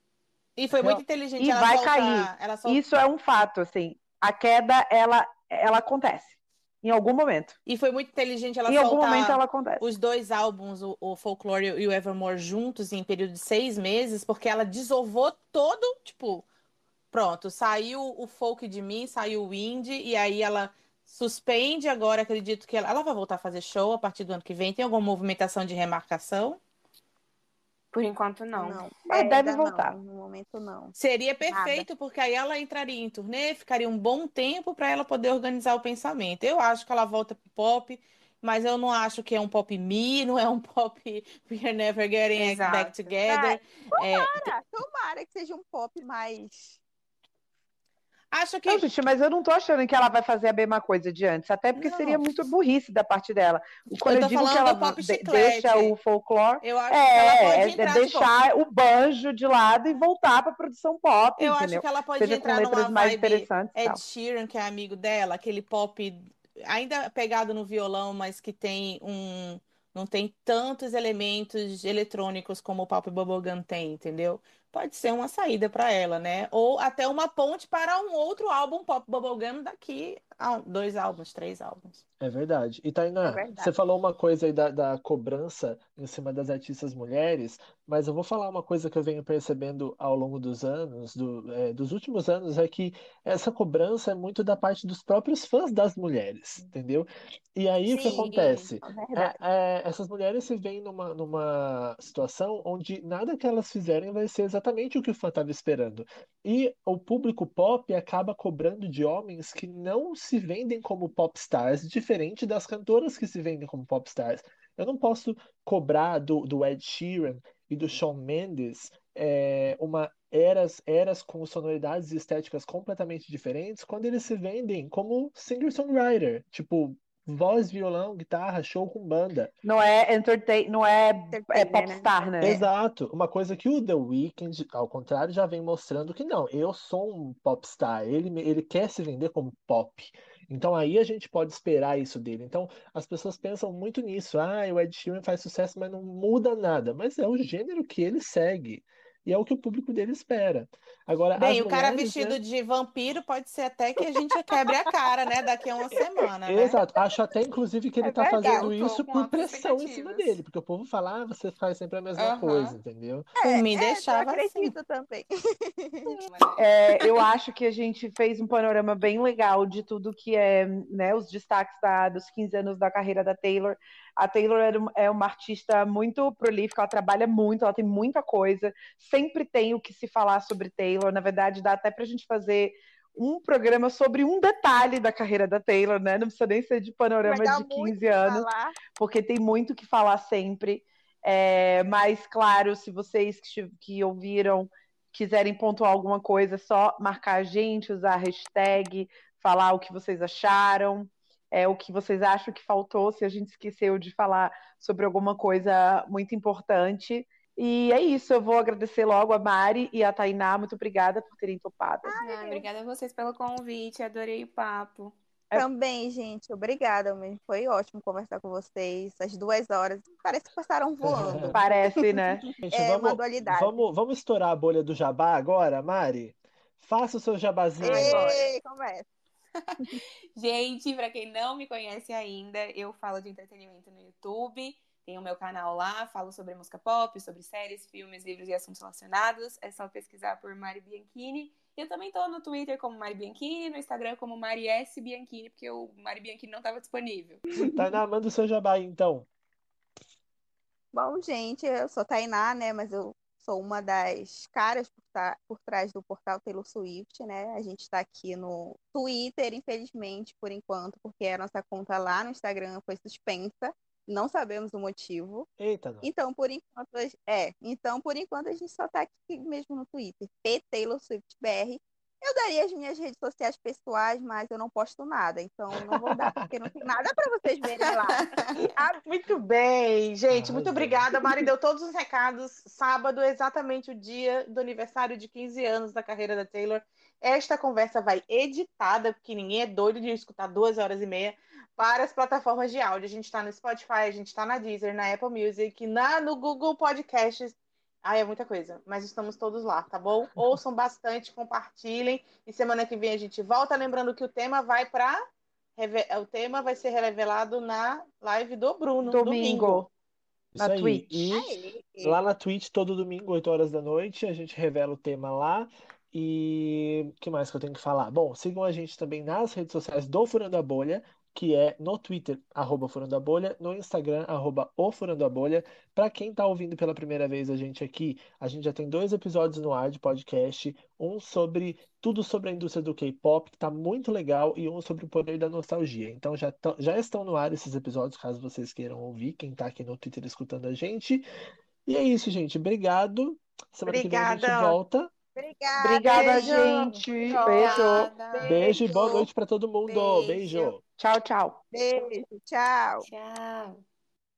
E foi muito inteligente E ela vai soltar- cair. Isso é um fato, assim. A queda, ela, ela acontece. Em algum momento. E foi muito inteligente ela em algum momento ela acontece. os dois álbuns, o, o Folklore e o Evermore, juntos em período de seis meses, porque ela desovou todo, tipo, pronto, saiu o folk de mim, saiu o indie, e aí ela suspende agora, acredito que ela, ela vai voltar a fazer show a partir do ano que vem. Tem alguma movimentação de remarcação? Por enquanto, não. Mas É, deve ainda não, voltar. No momento, não. Seria perfeito, porque aí ela entraria em turnê, ficaria um bom tempo para ela poder organizar o pensamento. Eu acho que ela volta pro pop, mas eu não acho que é um pop me, não é um pop <laughs> We Are Never Getting Exato. Back Together. É, Tomara, tomara que seja um pop mais. Acho que Não, gente, mas eu não tô achando que ela vai fazer a mesma coisa de antes, até porque Não. seria muito burrice da parte dela. Quando Eu eu, digo que ela de- chiclete. deixa o folclore, eu acho que ela é, pode é tipo, deixar o banjo de lado e voltar pra produção pop, eu entendeu? acho que ela pode Seja entrar letras numa mais vibe interessantes e Ed tal. Sheeran, que é amigo dela, aquele pop ainda pegado no violão, mas que tem um não tem tantos elementos eletrônicos como o pop bubblegum tem, entendeu? Pode ser uma saída para ela, né? Ou até uma ponte para um outro álbum pop bubblegum daqui dois álbuns, três álbuns. É verdade. E Tainá, É verdade. você falou uma coisa aí da, da cobrança em cima das artistas mulheres, mas eu vou falar uma coisa que eu venho percebendo ao longo dos anos, do, é, dos últimos anos, é que essa cobrança é muito da parte dos próprios fãs das mulheres, entendeu? E aí o que Sim, acontece? é. É, é, essas mulheres se veem numa, numa situação onde nada que elas fizerem vai ser exatamente o que o fã estava esperando. E o público pop acaba cobrando de homens que não se vendem como popstars, diferente das cantoras que se vendem como popstars. Eu não posso cobrar do, do Ed Sheeran e do Shawn Mendes é, uma eras, eras com sonoridades estéticas completamente diferentes quando eles se vendem como singer-songwriter, tipo voz, violão, guitarra, show com banda. Não é entertain, não é, é né? popstar, né? Exato. Uma coisa que o The Weeknd, ao contrário, já vem mostrando que não, eu sou um popstar. Ele, me- ele quer se vender como pop. Então aí a gente pode esperar isso dele. Então as pessoas pensam muito nisso. Ah, o Ed Sheeran faz sucesso, mas não muda nada. Mas é o gênero que ele segue. E é o que o público dele espera. Agora, Bem, o cara mulheres, vestido né? de vampiro pode ser até que a gente quebre a cara, né? Daqui a uma semana, né? Exato. Acho até, inclusive, que ele É tá verdade. fazendo Eu isso por pressão em cima dele. Porque o povo fala, ah, você faz sempre a mesma coisa, entendeu? Mim, É, eu deixava assim. acredito também. <laughs> É, eu acho que a gente fez um panorama bem legal de tudo que é, né, os destaques da- dos 15 anos da carreira da Taylor. A Taylor é um- é uma artista muito prolífica, ela trabalha muito, ela tem muita coisa, sempre tem o que se falar sobre Taylor. Na verdade, dá até pra gente fazer um programa sobre um detalhe da carreira da Taylor, né? Não precisa nem ser de panorama de muito 15 o que anos falar. porque tem muito o que falar sempre. É, mas, claro, se vocês que, que ouviram quiserem pontuar alguma coisa, é só marcar a gente, usar a hashtag, falar o que vocês acharam, é, o que vocês acham que faltou, se a gente esqueceu de falar sobre alguma coisa muito importante. E é isso, eu vou agradecer logo a Mari e a Tainá, muito obrigada por terem topado. Ah, obrigada a vocês pelo convite, adorei o papo. É- Também, gente, obrigada mesmo. Foi ótimo conversar com vocês. As duas horas parece que passaram voando. <laughs> Parece, né? Gente, É uma vamos, dualidade. vamos, vamos estourar a bolha do jabá agora, Mari? Faça o seu jabazinho agora. Ei, conversa. <laughs> Gente, pra quem não me conhece ainda, eu falo de entretenimento no YouTube. Tem o meu canal lá, falo sobre música pop, sobre séries, filmes, livros e assuntos relacionados. É só pesquisar por Mari Bianchini. E eu também tô no Twitter como Mari Bianchini, no Instagram como Mari S. Bianchini, porque o Mari Bianchini não estava disponível. Tainá, manda o seu jabá aí, então. Bom, gente, eu sou Tainá, né? Mas eu sou uma das caras por, tá, por trás do portal Taylor Swift, né? A gente está aqui no Twitter, infelizmente, por enquanto, porque a nossa conta lá no Instagram foi suspensa. Não sabemos o motivo. Eita, não. Então, por enquanto, é. Então, por enquanto, a gente só tá aqui mesmo no Twitter. P Taylor Swift BR. Eu daria as minhas redes sociais pessoais, mas eu não posto nada, então não vou dar, porque não tem nada para vocês verem lá. ah, <laughs> muito bem, gente, muito obrigada. A Mari deu todos os recados. Sábado, exatamente o dia do aniversário de 15 anos da carreira da Taylor. Esta conversa vai editada, porque ninguém é doido de escutar duas horas e meia para as plataformas de áudio. A gente está no Spotify, a gente está na Deezer, na Apple Music, na, no Google Podcasts. Ah, é muita coisa, mas estamos todos lá, tá bom? <laughs> Ouçam bastante, compartilhem e semana que vem a gente volta. Lembrando que o tema vai para o tema vai ser revelado na live do Bruno domingo. domingo. Isso na aí. Twitch. E lá na Twitch todo domingo, 8 horas da noite, a gente revela o tema lá. E o que mais que eu tenho que falar? Bom, sigam a gente também nas redes sociais do Furando a Bolha que é no Twitter, arroba Furando a Bolha, no Instagram, arroba o Furando a Bolha. Para quem está ouvindo pela primeira vez a gente aqui, a gente já tem dois episódios no ar de podcast, um sobre tudo sobre a indústria do K-pop, que está muito legal, e um sobre o poder da nostalgia. Então já, já estão no ar esses episódios, caso vocês queiram ouvir, quem está aqui no Twitter escutando a gente. E é isso, gente. Obrigado. Semana Obrigada. que vem a gente volta. Obrigada, Obrigada gente. Beijo. Beijo e boa noite para todo mundo. Beijo. Beijo. Tchau, tchau. Beijo, tchau. Tchau.